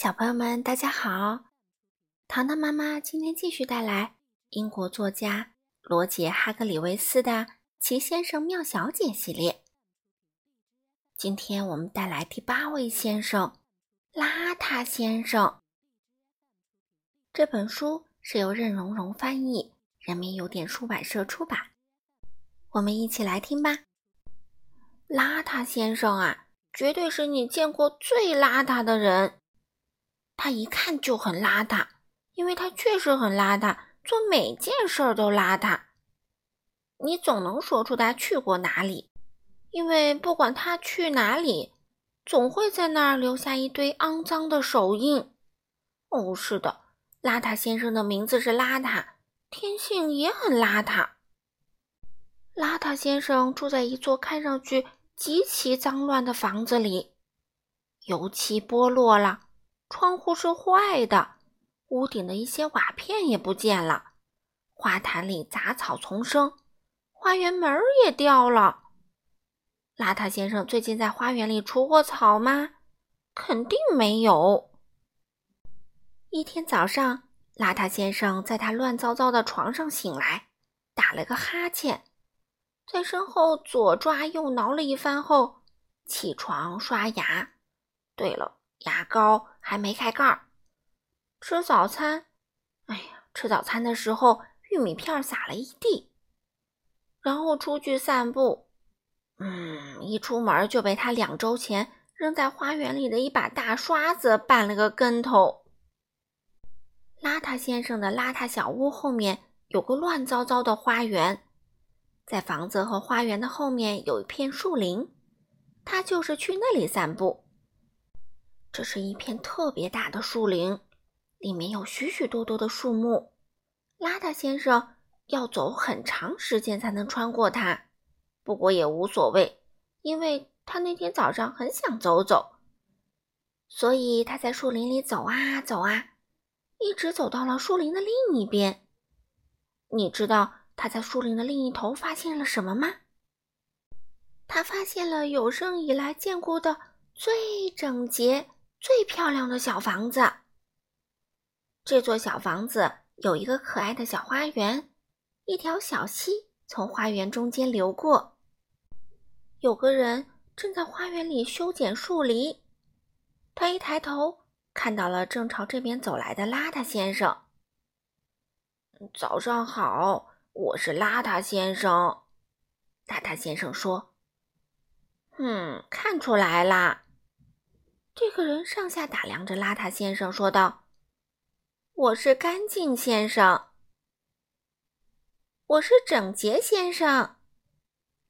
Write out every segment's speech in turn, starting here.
小朋友们，大家好！糖糖妈妈今天继续带来英国作家罗杰·哈格里维斯的《奇先生妙小姐》系列。今天我们带来第八位先生——邋遢先生。这本书是由任溶溶翻译，人民邮电出版社出版。我们一起来听吧。邋遢先生啊，绝对是你见过最邋遢的人。他一看就很邋遢，因为他确实很邋遢，做每件事儿都邋遢。你总能说出他去过哪里，因为不管他去哪里，总会在那儿留下一堆肮脏的手印。哦，是的，邋遢先生的名字是邋遢，天性也很邋遢。邋遢先生住在一座看上去极其脏乱的房子里，油漆剥落了。窗户是坏的，屋顶的一些瓦片也不见了，花坛里杂草丛生，花园门也掉了。邋遢先生最近在花园里除过草吗？肯定没有。一天早上，邋遢先生在他乱糟糟的床上醒来，打了个哈欠，在身后左抓右挠了一番后，起床刷牙。对了。牙膏还没开盖儿，吃早餐。哎呀，吃早餐的时候玉米片撒了一地。然后出去散步，嗯，一出门就被他两周前扔在花园里的一把大刷子绊了个跟头。邋遢先生的邋遢小屋后面有个乱糟糟的花园，在房子和花园的后面有一片树林，他就是去那里散步。这是一片特别大的树林，里面有许许多多的树木。邋遢先生要走很长时间才能穿过它，不过也无所谓，因为他那天早上很想走走，所以他在树林里走啊走啊，一直走到了树林的另一边。你知道他在树林的另一头发现了什么吗？他发现了有生以来见过的最整洁。最漂亮的小房子。这座小房子有一个可爱的小花园，一条小溪从花园中间流过。有个人正在花园里修剪树篱。他一抬头，看到了正朝这边走来的邋遢先生。早上好，我是邋遢先生。邋遢先生说：“嗯，看出来啦。”这个人上下打量着邋遢先生，说道：“我是干净先生，我是整洁先生。”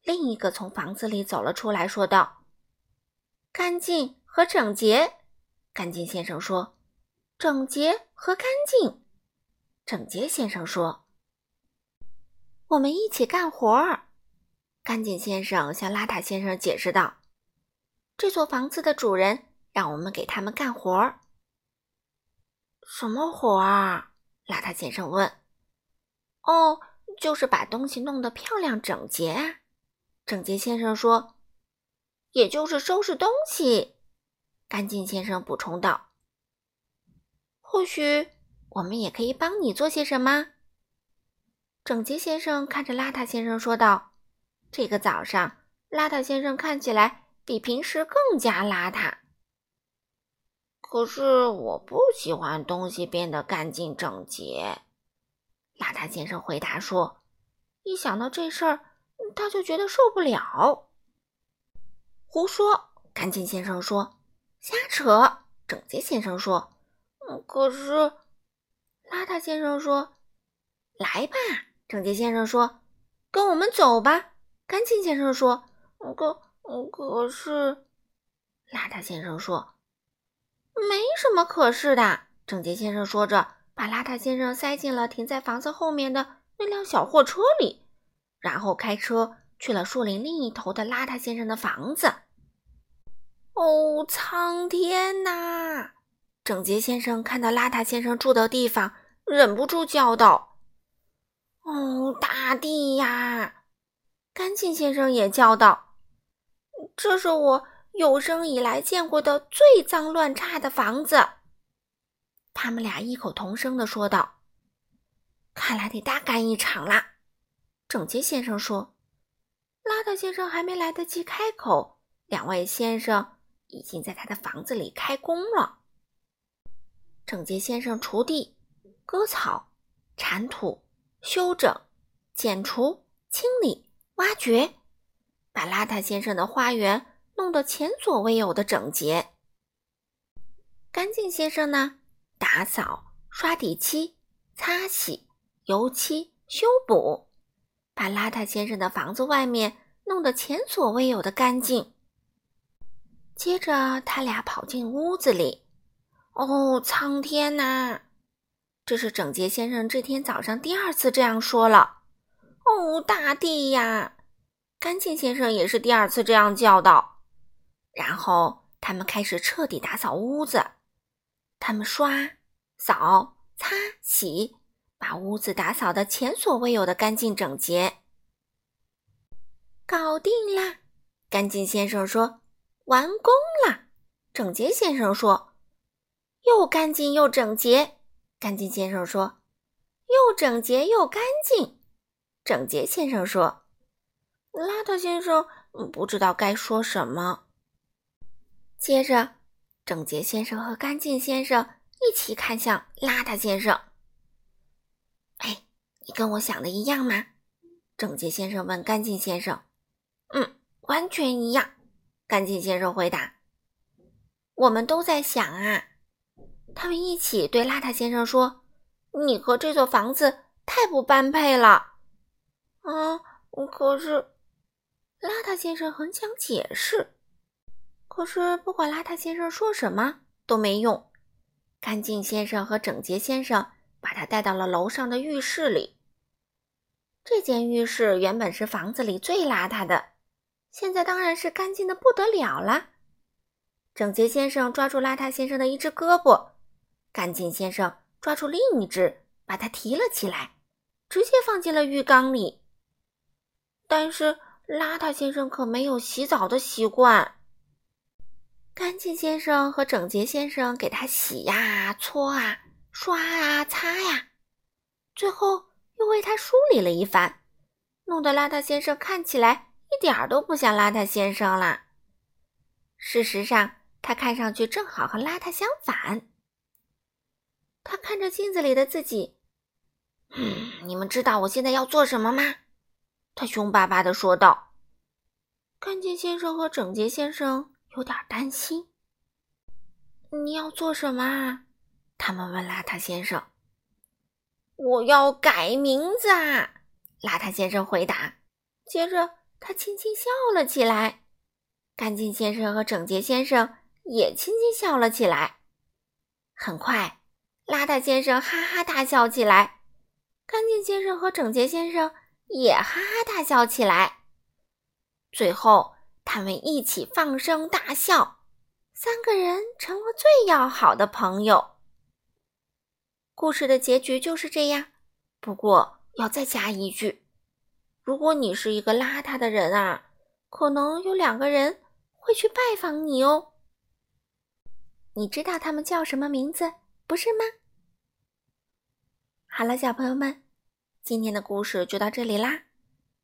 另一个从房子里走了出来，说道：“干净和整洁。”干净先生说：“整洁和干净。”整洁先生说：“我们一起干活儿。”干净先生向邋遢先生解释道：“这座房子的主人。”让我们给他们干活儿。什么活儿？邋遢先生问。哦，就是把东西弄得漂亮整洁啊。整洁先生说。也就是收拾东西。干净先生补充道。或许我们也可以帮你做些什么。整洁先生看着邋遢先生说道。这个早上，邋遢先生看起来比平时更加邋遢。可是我不喜欢东西变得干净整洁，邋遢先生回答说：“一想到这事儿，他就觉得受不了。”胡说！干净先生说：“瞎扯！”整洁先生说：“，可是……”邋遢先生说：“来吧！”整洁先生说：“跟我们走吧！”干净先生说：“可……可是……”邋遢先生说。没什么可是的，整洁先生说着，把邋遢先生塞进了停在房子后面的那辆小货车里，然后开车去了树林另一头的邋遢先生的房子。哦，苍天呐！整洁先生看到邋遢先生住的地方，忍不住叫道：“哦，大地呀！”干净先生也叫道：“这是我。”有生以来见过的最脏乱差的房子，他们俩异口同声地说道：“看来得大干一场啦！”整洁先生说：“邋遢先生还没来得及开口，两位先生已经在他的房子里开工了。”整洁先生锄地、割草、铲土、修整、剪除、清理、挖掘，把邋遢先生的花园弄得前所未有的整洁。干净先生呢，打扫、刷底漆、擦洗、油漆、修补，把邋遢先生的房子外面弄得前所未有的干净。接着，他俩跑进屋子里。哦，苍天呐！这是整洁先生这天早上第二次这样说了。哦，大地呀！干净先生也是第二次这样叫道。然后他们开始彻底打扫屋子，他们刷、扫、擦、洗，把屋子打扫的前所未有的干净整洁。搞定啦！干净先生说：“完工了。”整洁先生说。又干净又整洁，干净先生说：“又整洁又干净。”整洁先生说：“邋遢先生不知道该说什么。”接着，整洁先生和干净先生一起看向邋遢先生。“哎，你跟我想的一样吗？”整洁先生问干净先生。“嗯，完全一样。”干净先生回答。“我们都在想啊。”他们一起对邋遢先生说：“你和这座房子太不般配了。”啊，可是邋遢先生很想解释，可是不管邋遢先生说什么都没用。干净先生和整洁先生把他带到了楼上的浴室里。这间浴室原本是房子里最邋遢的，现在当然是干净的不得了了。整洁先生抓住邋遢先生的一只胳膊。干净先生抓住另一只，把它提了起来，直接放进了浴缸里。但是邋遢先生可没有洗澡的习惯。干净先生和整洁先生给他洗呀、搓啊、刷啊、擦呀，最后又为他梳理了一番，弄得邋遢先生看起来一点儿都不像邋遢先生了。事实上，他看上去正好和邋遢相反。他看着镜子里的自己，嗯，你们知道我现在要做什么吗？他凶巴巴地说道。干净先生和整洁先生有点担心。你要做什么啊？他们问邋遢先生。我要改名字啊！邋遢先生回答。接着他轻轻笑了起来。干净先生和整洁先生也轻轻笑了起来。很快。邋遢先生哈哈大笑起来，干净先生和整洁先生也哈哈大笑起来。最后，他们一起放声大笑，三个人成了最要好的朋友。故事的结局就是这样。不过，要再加一句：如果你是一个邋遢的人啊，可能有两个人会去拜访你哦。你知道他们叫什么名字？不是吗？好了，小朋友们，今天的故事就到这里啦，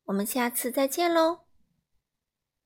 我们下次再见喽。